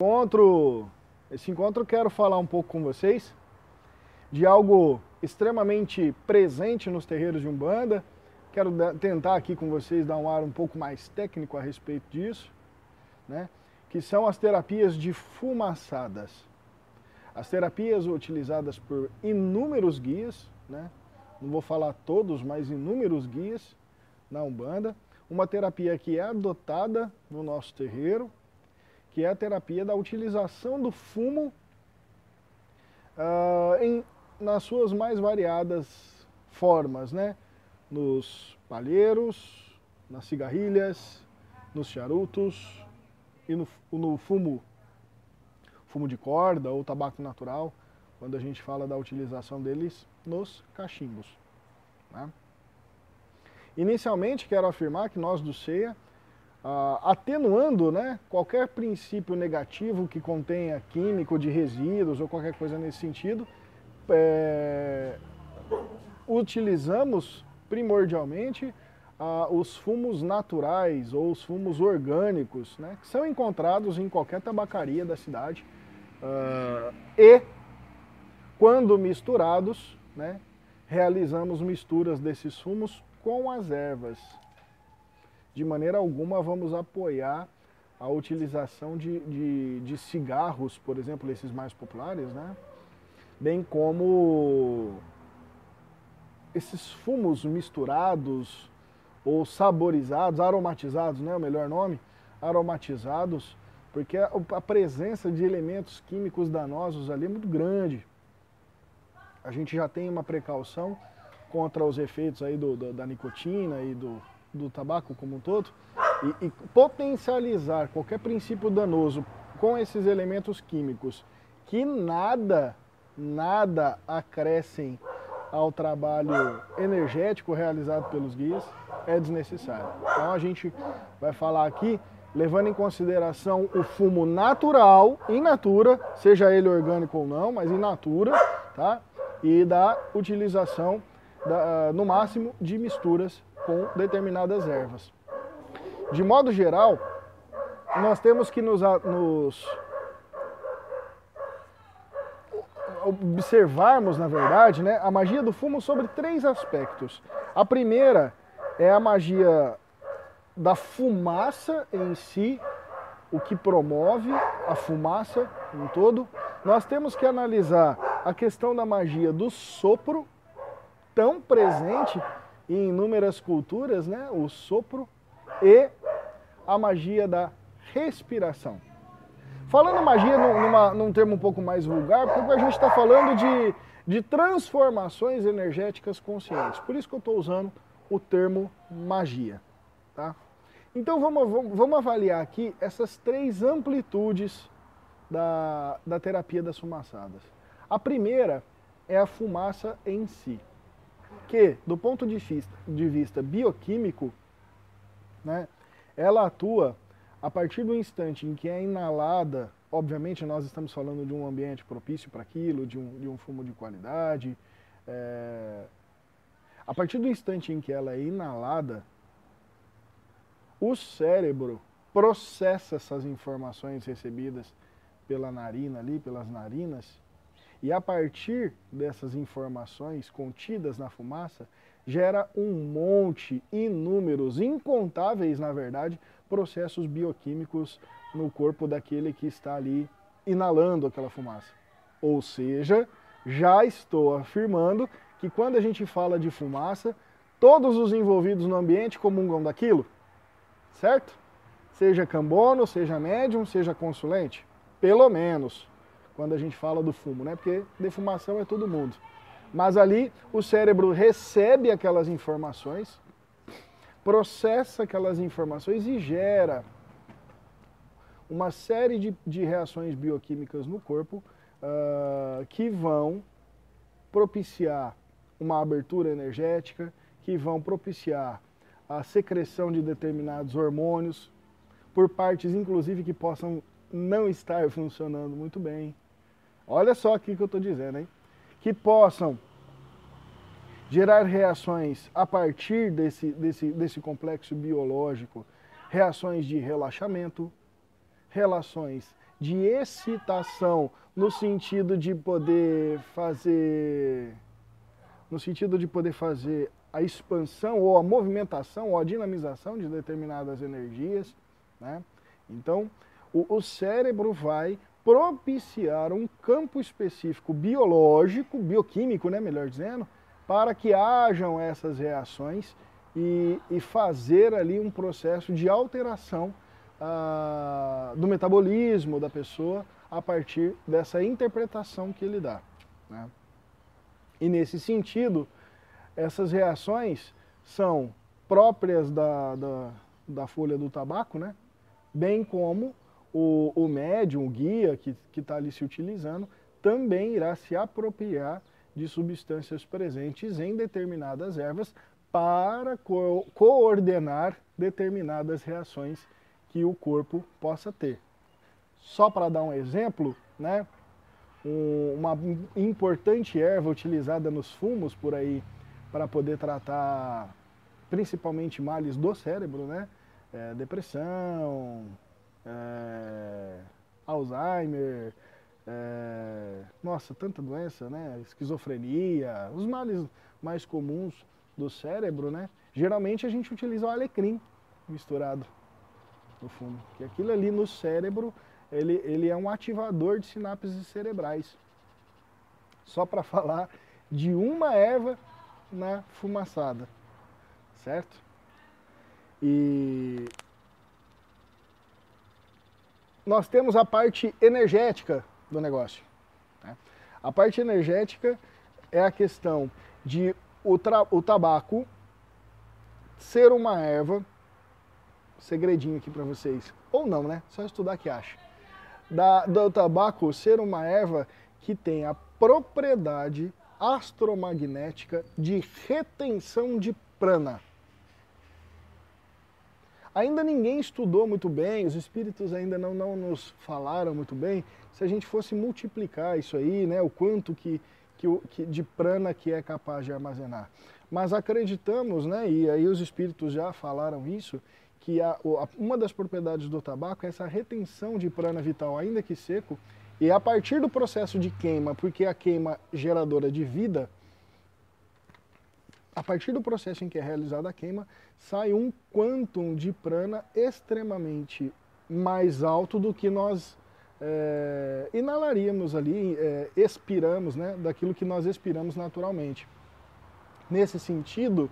encontro, esse encontro eu quero falar um pouco com vocês de algo extremamente presente nos terreiros de Umbanda. Quero tentar aqui com vocês dar um ar um pouco mais técnico a respeito disso, né? que são as terapias de fumaçadas. As terapias utilizadas por inúmeros guias, né? não vou falar todos, mas inúmeros guias na Umbanda. Uma terapia que é adotada no nosso terreiro, que é a terapia da utilização do fumo uh, em, nas suas mais variadas formas, né? Nos palheiros, nas cigarrilhas, nos charutos e no, no fumo, fumo de corda ou tabaco natural, quando a gente fala da utilização deles nos cachimbos. Né? Inicialmente, quero afirmar que nós do CEA Uh, atenuando né, qualquer princípio negativo que contenha químico de resíduos ou qualquer coisa nesse sentido, é, utilizamos primordialmente uh, os fumos naturais ou os fumos orgânicos, né, que são encontrados em qualquer tabacaria da cidade uh, e, quando misturados, né, realizamos misturas desses fumos com as ervas de maneira alguma vamos apoiar a utilização de, de, de, cigarros, por exemplo, esses mais populares, né? bem como esses fumos misturados ou saborizados, aromatizados, né, o melhor nome, aromatizados, porque a, a presença de elementos químicos danosos ali é muito grande. A gente já tem uma precaução contra os efeitos aí do, do da nicotina e do, do tabaco como um todo e, e potencializar qualquer princípio danoso com esses elementos químicos que nada, nada acrescem ao trabalho energético realizado pelos guias é desnecessário. Então a gente vai falar aqui levando em consideração o fumo natural, in natura, seja ele orgânico ou não, mas in natura, tá? E da utilização, da, no máximo, de misturas com determinadas ervas. De modo geral, nós temos que nos, nos observarmos, na verdade, né, a magia do fumo sobre três aspectos. A primeira é a magia da fumaça em si, o que promove a fumaça em todo. Nós temos que analisar a questão da magia do sopro, tão presente em inúmeras culturas, né, o sopro e a magia da respiração. Falando magia numa, num termo um pouco mais vulgar, porque a gente está falando de, de transformações energéticas conscientes. Por isso que eu estou usando o termo magia. Tá? Então vamos, vamos avaliar aqui essas três amplitudes da, da terapia das fumaçadas. A primeira é a fumaça em si que, do ponto de vista, de vista bioquímico, né, ela atua a partir do instante em que é inalada, obviamente nós estamos falando de um ambiente propício para aquilo, de um, de um fumo de qualidade, é, a partir do instante em que ela é inalada, o cérebro processa essas informações recebidas pela narina ali, pelas narinas, e a partir dessas informações contidas na fumaça, gera um monte, inúmeros, incontáveis, na verdade, processos bioquímicos no corpo daquele que está ali inalando aquela fumaça. Ou seja, já estou afirmando que quando a gente fala de fumaça, todos os envolvidos no ambiente comungam daquilo, certo? Seja cambono, seja médium, seja consulente, pelo menos quando a gente fala do fumo, né? Porque defumação é todo mundo. Mas ali o cérebro recebe aquelas informações, processa aquelas informações e gera uma série de, de reações bioquímicas no corpo uh, que vão propiciar uma abertura energética, que vão propiciar a secreção de determinados hormônios, por partes inclusive que possam não estar funcionando muito bem. Olha só aqui que eu estou dizendo, hein? Que possam gerar reações a partir desse, desse, desse complexo biológico, reações de relaxamento, relações de excitação, no sentido de poder fazer no sentido de poder fazer a expansão ou a movimentação ou a dinamização de determinadas energias. Né? Então, o, o cérebro vai propiciar um campo específico biológico, bioquímico, né, melhor dizendo, para que hajam essas reações e, e fazer ali um processo de alteração ah, do metabolismo da pessoa a partir dessa interpretação que ele dá. Né? E nesse sentido, essas reações são próprias da, da, da folha do tabaco, né? bem como o, o médium, o guia que está ali se utilizando, também irá se apropriar de substâncias presentes em determinadas ervas para co coordenar determinadas reações que o corpo possa ter. Só para dar um exemplo, né, um, uma importante erva utilizada nos fumos por aí para poder tratar principalmente males do cérebro, né, é, depressão, é, Alzheimer, é, nossa, tanta doença, né? Esquizofrenia, os males mais comuns do cérebro, né? Geralmente a gente utiliza o alecrim misturado no fundo, que aquilo ali no cérebro, ele, ele é um ativador de sinapses cerebrais. Só para falar de uma erva na fumaçada, certo? E nós temos a parte energética do negócio. Né? A parte energética é a questão de o, o tabaco ser uma erva, segredinho aqui para vocês, ou não, né? Só estudar que acha. Da, do tabaco ser uma erva que tem a propriedade astromagnética de retenção de prana. Ainda ninguém estudou muito bem, os espíritos ainda não, não nos falaram muito bem, se a gente fosse multiplicar isso aí, né, o quanto que, que, que de prana que é capaz de armazenar. Mas acreditamos, né, e aí os espíritos já falaram isso, que a, uma das propriedades do tabaco é essa retenção de prana vital, ainda que seco, e a partir do processo de queima, porque a queima geradora de vida, a partir do processo em que é realizada a queima, sai um quantum de prana extremamente mais alto do que nós é, inalaríamos ali, é, expiramos, né, daquilo que nós expiramos naturalmente. Nesse sentido,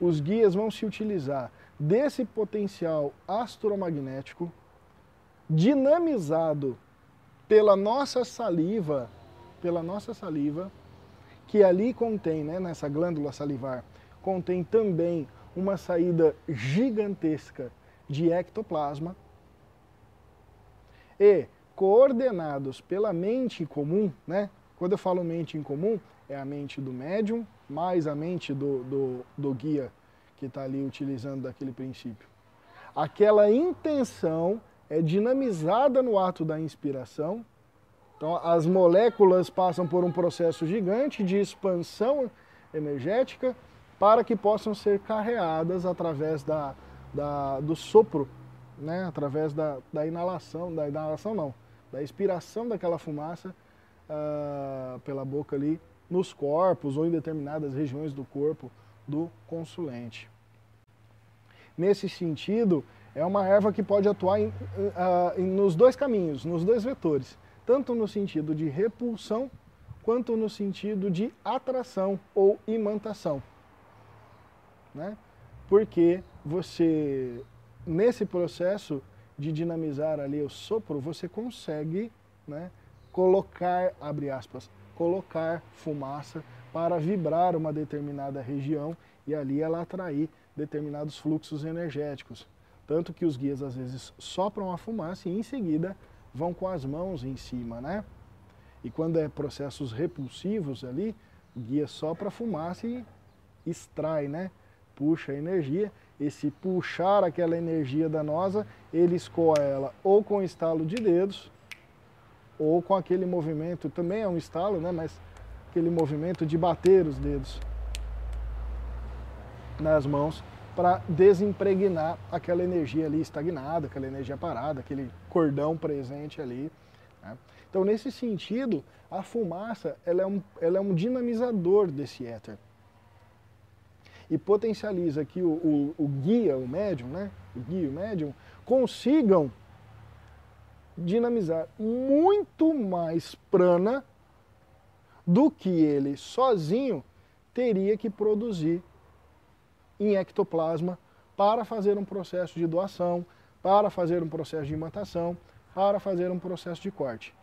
os guias vão se utilizar desse potencial astromagnético dinamizado pela nossa saliva, pela nossa saliva, que ali contém, né, nessa glândula salivar, contém também uma saída gigantesca de ectoplasma e coordenados pela mente comum, né? Quando eu falo mente em comum, é a mente do médium mais a mente do, do, do guia que está ali utilizando daquele princípio. Aquela intenção é dinamizada no ato da inspiração. Então, as moléculas passam por um processo gigante de expansão energética para que possam ser carreadas através da, da, do sopro, né? através da, da inalação, da inalação não, da expiração daquela fumaça uh, pela boca ali nos corpos ou em determinadas regiões do corpo do consulente. Nesse sentido, é uma erva que pode atuar em, em, nos dois caminhos, nos dois vetores, tanto no sentido de repulsão quanto no sentido de atração ou imantação né? Porque você, nesse processo de dinamizar ali o sopro, você consegue né, colocar, abre aspas, colocar fumaça para vibrar uma determinada região e ali ela atrair determinados fluxos energéticos. Tanto que os guias às vezes sopram a fumaça e em seguida vão com as mãos em cima, né? E quando é processos repulsivos ali, guia sopra a fumaça e extrai, né? puxa a energia, esse puxar aquela energia danosa, ele escoa ela ou com estalo de dedos, ou com aquele movimento, também é um estalo, né, mas aquele movimento de bater os dedos nas mãos para desimpregnar aquela energia ali estagnada, aquela energia parada, aquele cordão presente ali. Né? Então, nesse sentido, a fumaça ela é, um, ela é um dinamizador desse éter. E potencializa que o, o, o guia, o médium, né? o guia o médium, consigam dinamizar muito mais prana do que ele sozinho teria que produzir em ectoplasma para fazer um processo de doação, para fazer um processo de imantação, para fazer um processo de corte.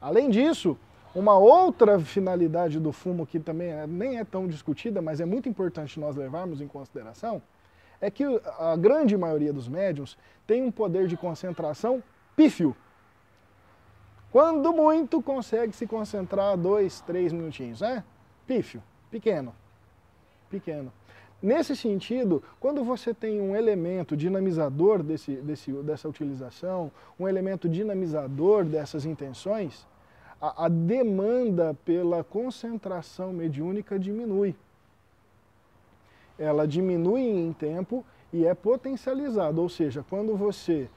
Além disso, uma outra finalidade do fumo que também é, nem é tão discutida, mas é muito importante nós levarmos em consideração, é que a grande maioria dos médiums tem um poder de concentração pífio. Quando muito, consegue se concentrar dois, três minutinhos, né? Pífio, pequeno, pequeno. Nesse sentido, quando você tem um elemento dinamizador desse, desse, dessa utilização, um elemento dinamizador dessas intenções, a, a demanda pela concentração mediúnica diminui. Ela diminui em tempo e é potencializada, ou seja, quando você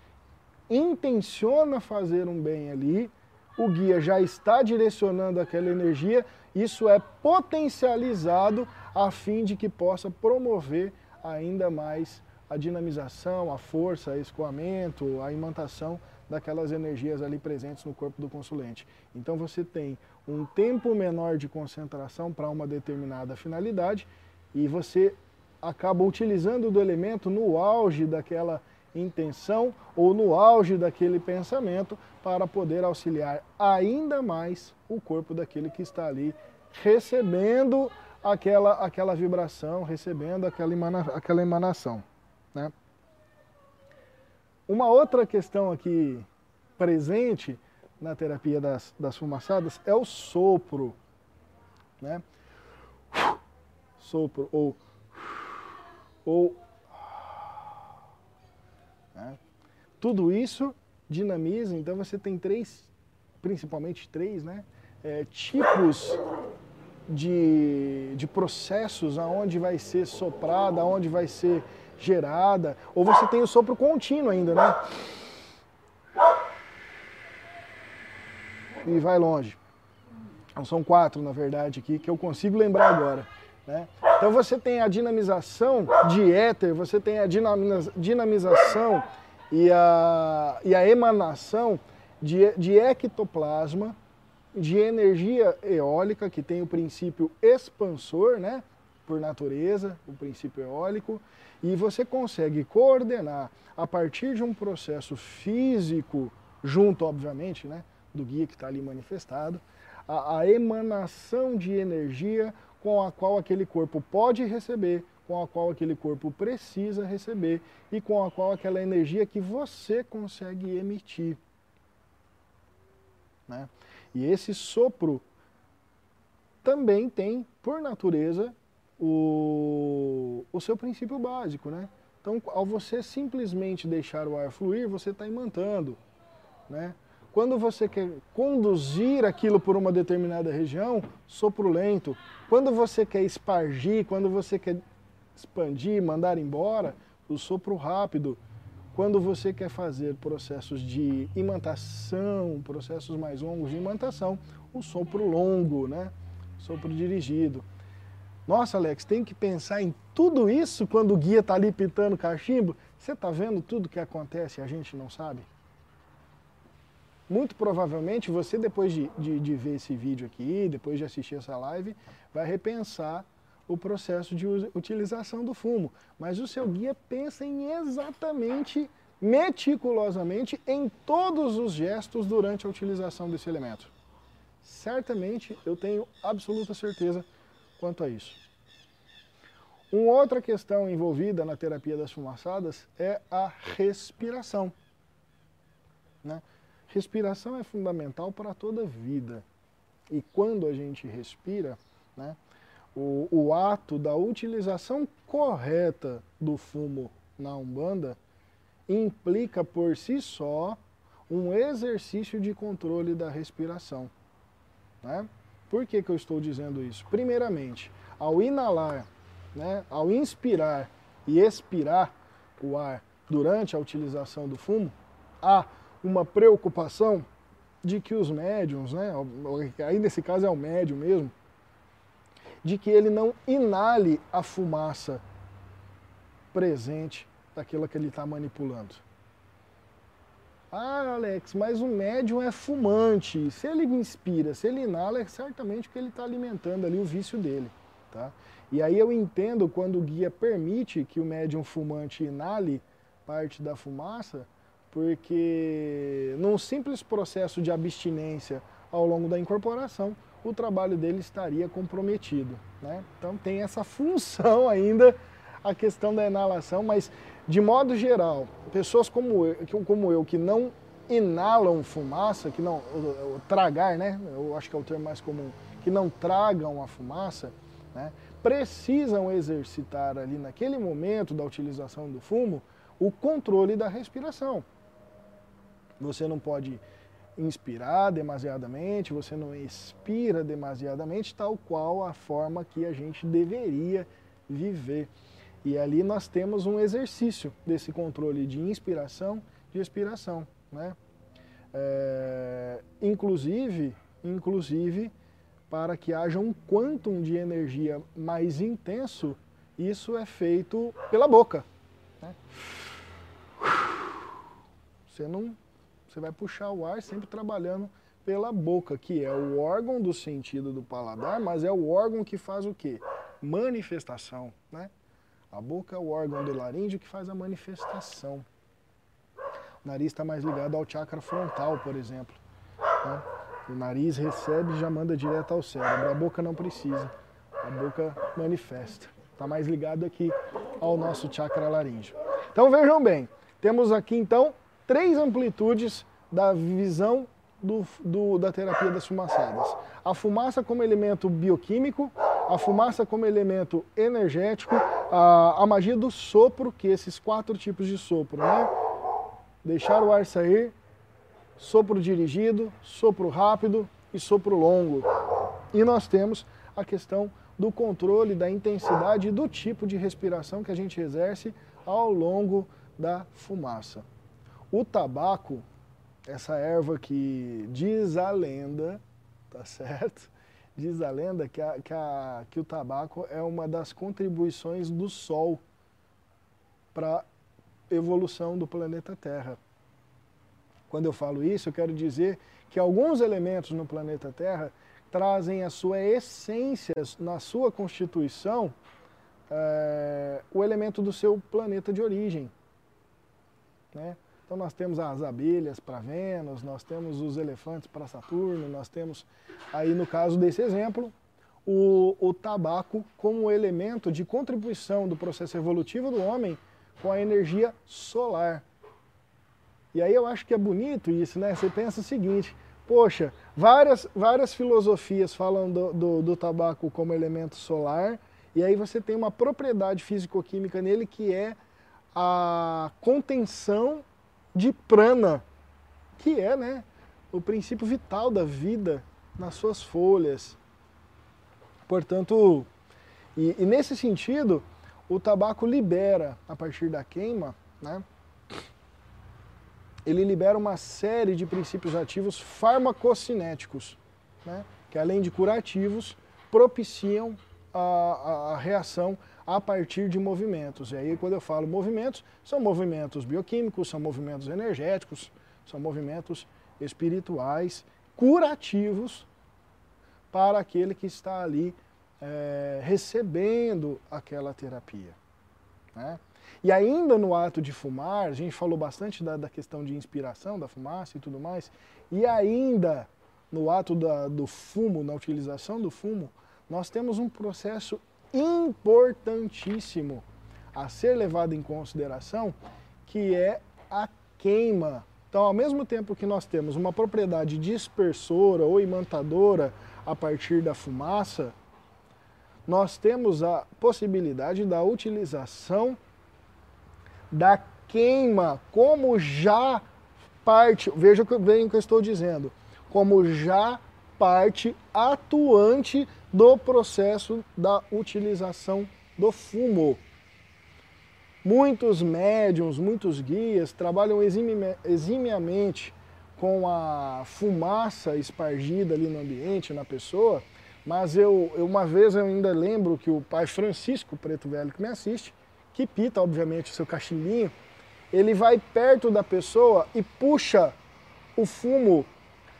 intenciona fazer um bem ali, o guia já está direcionando aquela energia, isso é potencializado a fim de que possa promover ainda mais a dinamização, a força, o escoamento, a imantação daquelas energias ali presentes no corpo do consulente. Então você tem um tempo menor de concentração para uma determinada finalidade e você acaba utilizando do elemento no auge daquela intenção ou no auge daquele pensamento para poder auxiliar ainda mais o corpo daquele que está ali recebendo aquela, aquela vibração, recebendo aquela, emana, aquela emanação. Né? Uma outra questão aqui presente na terapia das, das fumaçadas é o sopro. Né? Sopro ou, ou né? Tudo isso dinamiza, então você tem três, principalmente três, né? É, tipos de, de processos aonde vai ser soprada, aonde vai ser gerada, ou você tem o sopro contínuo ainda, né? E vai longe. Então, são quatro, na verdade, aqui, que eu consigo lembrar agora. Né? Então você tem a dinamização de éter, você tem a dinamização e a, e a emanação de, de ectoplasma, de energia eólica, que tem o princípio expansor, né? por natureza, o princípio eólico, e você consegue coordenar a partir de um processo físico, junto, obviamente, né, do guia que está ali manifestado, a, a emanação de energia com a qual aquele corpo pode receber, com a qual aquele corpo precisa receber e com a qual aquela energia que você consegue emitir. Né? E esse sopro também tem, por natureza, o, o seu princípio básico, né? Então, ao você simplesmente deixar o ar fluir, você está imantando, né? Quando você quer conduzir aquilo por uma determinada região, sopro lento. Quando você quer espargir, quando você quer expandir, mandar embora, o sopro rápido. Quando você quer fazer processos de imantação, processos mais longos de imantação, o sopro longo, né? Sopro dirigido. Nossa, Alex, tem que pensar em tudo isso quando o guia está ali pitando cachimbo. Você está vendo tudo que acontece e a gente não sabe? Muito provavelmente você, depois de, de, de ver esse vídeo aqui, depois de assistir essa live, vai repensar o processo de utilização do fumo. Mas o seu guia pensa em exatamente, meticulosamente, em todos os gestos durante a utilização desse elemento. Certamente, eu tenho absoluta certeza quanto a isso. Uma outra questão envolvida na terapia das fumaçadas é a respiração. Né? Respiração é fundamental para toda vida. E quando a gente respira, né, o, o ato da utilização correta do fumo na Umbanda implica por si só um exercício de controle da respiração. Né? Por que, que eu estou dizendo isso? Primeiramente, ao inalar, né, ao inspirar e expirar o ar durante a utilização do fumo, há uma preocupação de que os médiums, né, aí nesse caso é o médium mesmo, de que ele não inale a fumaça presente daquilo que ele está manipulando. Ah, Alex, mas o médium é fumante. Se ele inspira, se ele inala, é certamente que ele está alimentando ali o vício dele. Tá? E aí eu entendo quando o guia permite que o médium fumante inale parte da fumaça, porque num simples processo de abstinência ao longo da incorporação, o trabalho dele estaria comprometido. Né? Então tem essa função ainda a questão da inalação, mas de modo geral, pessoas como eu, como eu que não inalam fumaça, que não tragar, né? Eu acho que é o termo mais comum, que não tragam a fumaça, né? Precisam exercitar ali naquele momento da utilização do fumo o controle da respiração. Você não pode inspirar demasiadamente, você não expira demasiadamente, tal qual a forma que a gente deveria viver. E ali nós temos um exercício desse controle de inspiração, de expiração, né? É, inclusive, inclusive, para que haja um quantum de energia mais intenso, isso é feito pela boca. Né? Você não, você vai puxar o ar sempre trabalhando pela boca, que é o órgão do sentido do paladar, mas é o órgão que faz o quê? Manifestação, né? A boca é o órgão do laríngeo que faz a manifestação. O nariz está mais ligado ao chakra frontal, por exemplo. Né? O nariz recebe e já manda direto ao cérebro. A boca não precisa. A boca manifesta. Está mais ligado aqui ao nosso chakra laríngeo. Então vejam bem, temos aqui então três amplitudes da visão do, do, da terapia das fumaçadas. A fumaça como elemento bioquímico, a fumaça como elemento energético, a, a magia do sopro, que esses quatro tipos de sopro, né? Deixar o ar sair, sopro dirigido, sopro rápido e sopro longo. E nós temos a questão do controle da intensidade e do tipo de respiração que a gente exerce ao longo da fumaça. O tabaco, essa erva que diz a lenda, tá certo? Diz a lenda que, a, que, a, que o tabaco é uma das contribuições do Sol para a evolução do planeta Terra. Quando eu falo isso, eu quero dizer que alguns elementos no planeta Terra trazem a sua essência, na sua constituição, é, o elemento do seu planeta de origem. Né? Então nós temos as abelhas para Vênus, nós temos os elefantes para Saturno, nós temos aí no caso desse exemplo o, o tabaco como elemento de contribuição do processo evolutivo do homem com a energia solar. E aí eu acho que é bonito isso, né? Você pensa o seguinte, poxa, várias, várias filosofias falam do, do, do tabaco como elemento solar, e aí você tem uma propriedade físico-química nele que é a contenção de prana, que é né, o princípio vital da vida nas suas folhas. Portanto, e, e nesse sentido, o tabaco libera, a partir da queima, né, ele libera uma série de princípios ativos farmacocinéticos, né, que além de curativos, propiciam a, a, a reação a partir de movimentos. E aí, quando eu falo movimentos, são movimentos bioquímicos, são movimentos energéticos, são movimentos espirituais, curativos para aquele que está ali é, recebendo aquela terapia. Né? E ainda no ato de fumar, a gente falou bastante da, da questão de inspiração da fumaça e tudo mais, e ainda no ato da, do fumo, na utilização do fumo, nós temos um processo importantíssimo a ser levado em consideração, que é a queima. Então, ao mesmo tempo que nós temos uma propriedade dispersora ou imantadora a partir da fumaça, nós temos a possibilidade da utilização da queima como já parte, veja o que eu estou dizendo, como já parte atuante do processo da utilização do fumo. Muitos médiums, muitos guias trabalham eximiamente com a fumaça espargida ali no ambiente, na pessoa, mas eu, eu, uma vez eu ainda lembro que o pai Francisco Preto Velho que me assiste, que pita obviamente o seu cachimbinho, ele vai perto da pessoa e puxa o fumo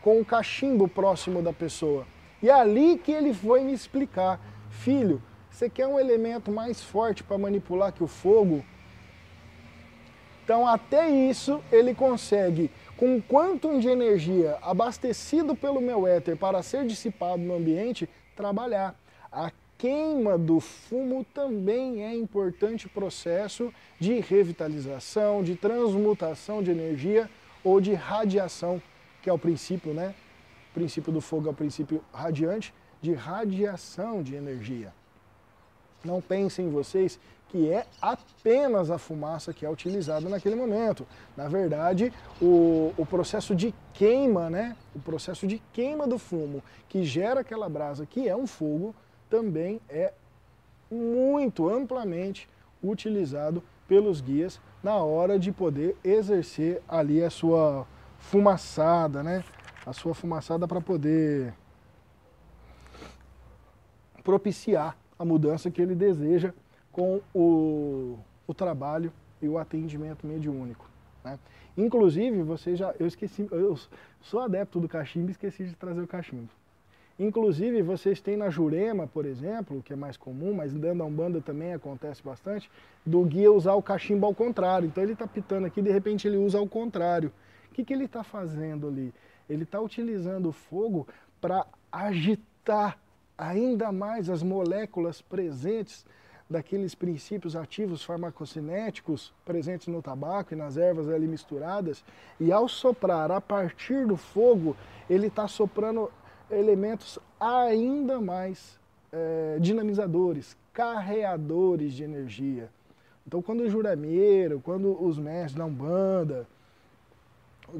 com o cachimbo próximo da pessoa. E é ali que ele foi me explicar, filho, você quer um elemento mais forte para manipular que o fogo? Então até isso ele consegue com quanto de energia abastecido pelo meu éter para ser dissipado no ambiente, trabalhar. A queima do fumo também é importante processo de revitalização, de transmutação de energia ou de radiação, que é o princípio, né? O princípio do fogo é o princípio radiante de radiação de energia. Não pensem vocês que é apenas a fumaça que é utilizada naquele momento. Na verdade, o, o processo de queima, né? o processo de queima do fumo que gera aquela brasa, que é um fogo, também é muito amplamente utilizado pelos guias na hora de poder exercer ali a sua fumaçada, né? A sua fumaçada para poder propiciar a mudança que ele deseja com o, o trabalho e o atendimento mediúnico. Né? Inclusive, você já, eu esqueci, eu sou adepto do cachimbo e esqueci de trazer o cachimbo. Inclusive, vocês têm na Jurema, por exemplo, que é mais comum, mas dentro da Umbanda também acontece bastante, do guia usar o cachimbo ao contrário. Então ele está pitando aqui, de repente ele usa ao contrário. Que, que ele está fazendo ali? Ele está utilizando o fogo para agitar ainda mais as moléculas presentes daqueles princípios ativos farmacocinéticos presentes no tabaco e nas ervas ali misturadas, e ao soprar a partir do fogo, ele está soprando elementos ainda mais é, dinamizadores, carreadores de energia. Então, quando o jurameiro, quando os mestres da Umbanda,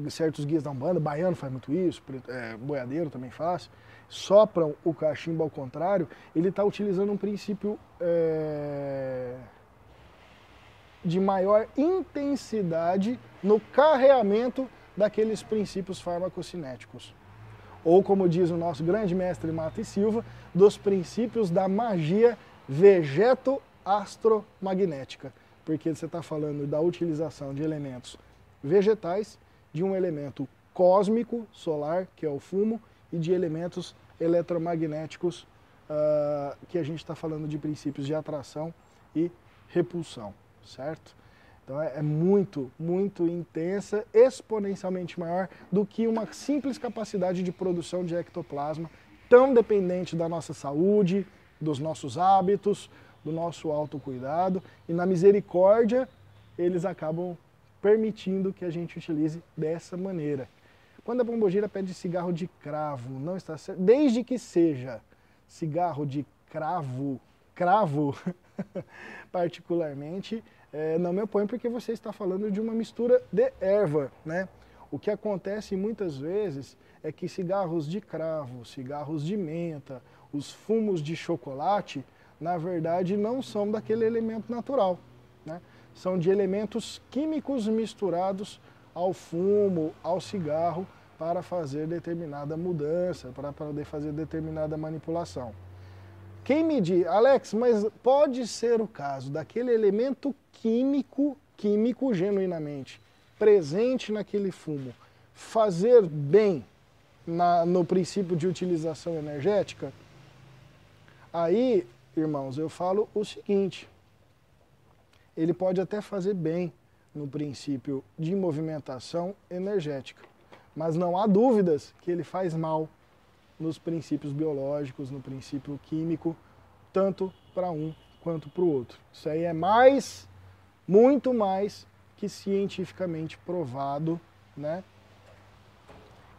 certos guias da Umbanda, baiano faz muito isso, é, boiadeiro também faz, sopram o cachimbo ao contrário, ele está utilizando um princípio é, de maior intensidade no carreamento daqueles princípios farmacocinéticos. Ou, como diz o nosso grande mestre Mata e Silva, dos princípios da magia vegeto-astromagnética. Porque você está falando da utilização de elementos vegetais, de um elemento cósmico, solar, que é o fumo, e de elementos eletromagnéticos, uh, que a gente está falando de princípios de atração e repulsão, certo? Então é, é, muito, muito intensa, exponencialmente maior do que uma simples capacidade de produção de ectoplasma, tão dependente da nossa saúde, dos nossos hábitos, do nosso autocuidado, e na misericórdia eles acabam permitindo que a gente utilize dessa maneira. Quando a pombogira pede cigarro de cravo, não está certo, desde que seja cigarro de cravo, cravo, particularmente, é, não me oponho porque você está falando de uma mistura de erva, né? O que acontece muitas vezes é que cigarros de cravo, cigarros de menta, os fumos de chocolate, na verdade não são daquele elemento natural? São de elementos químicos misturados ao fumo, ao cigarro, para fazer determinada mudança, para poder fazer determinada manipulação. Quem me diz, Alex, mas pode ser o caso daquele elemento químico, químico genuinamente, presente naquele fumo, fazer bem na, no princípio de utilização energética? Aí, irmãos, eu falo o seguinte, ele pode até fazer bem no princípio de movimentação energética, mas não há dúvidas que ele faz mal nos princípios biológicos, no princípio químico, tanto para um quanto para o outro. Isso aí é mais, muito mais que cientificamente provado, né,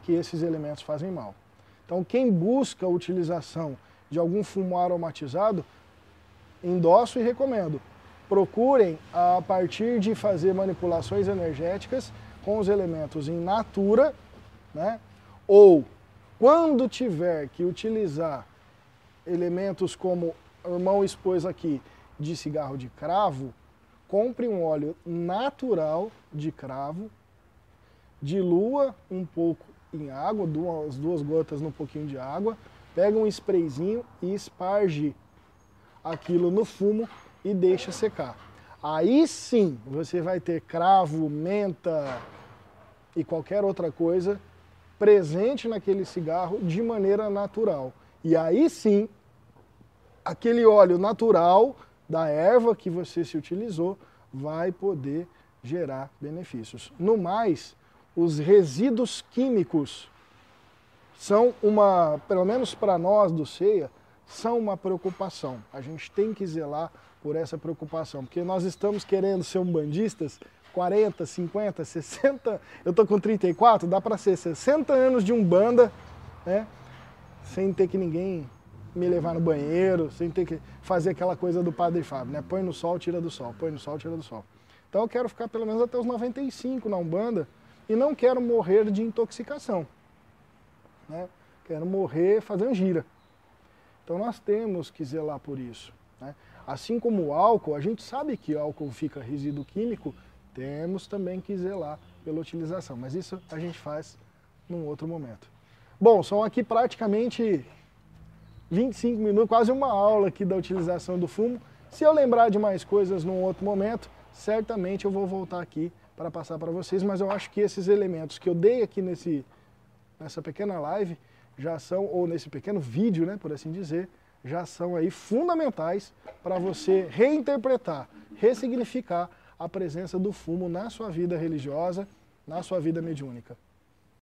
que esses elementos fazem mal. Então, quem busca a utilização de algum fumo aromatizado, endosso e recomendo procurem, a partir de fazer manipulações energéticas com os elementos em natura, né? ou quando tiver que utilizar elementos como o irmão expôs aqui, de cigarro de cravo, compre um óleo natural de cravo, dilua um pouco em água, duas, duas gotas num pouquinho de água, pega um sprayzinho e esparge aquilo no fumo e deixa secar. Aí sim você vai ter cravo, menta e qualquer outra coisa presente naquele cigarro de maneira natural. E aí sim, aquele óleo natural da erva que você se utilizou vai poder gerar benefícios. No mais, os resíduos químicos são uma, pelo menos para nós do CEIA, são uma preocupação. A gente tem que zelar por essa preocupação, porque nós estamos querendo ser umbandistas 40, 50, 60, eu tô com 34, dá para ser 60 anos de umbanda, né? Sem ter que ninguém me levar no banheiro, sem ter que fazer aquela coisa do Padre Fábio, né? Põe no sol, tira do sol, põe no sol, tira do sol. Então eu quero ficar pelo menos até os 95 na Umbanda e não quero morrer de intoxicação. Né? Quero morrer fazendo gira. Então nós temos que zelar por isso. Né? Assim como o álcool, a gente sabe que álcool fica resíduo químico, temos também que zelar pela utilização. Mas isso a gente faz num outro momento. Bom, são aqui praticamente 25 minutos, quase uma aula aqui da utilização do fumo. Se eu lembrar de mais coisas num outro momento, certamente eu vou voltar aqui para passar para vocês, mas eu acho que esses elementos que eu dei aqui nesse, nessa pequena live já são, ou nesse pequeno vídeo, né, por assim dizer, já são aí fundamentais para você reinterpretar, ressignificar a presença do fumo na sua vida religiosa, na sua vida mediúnica.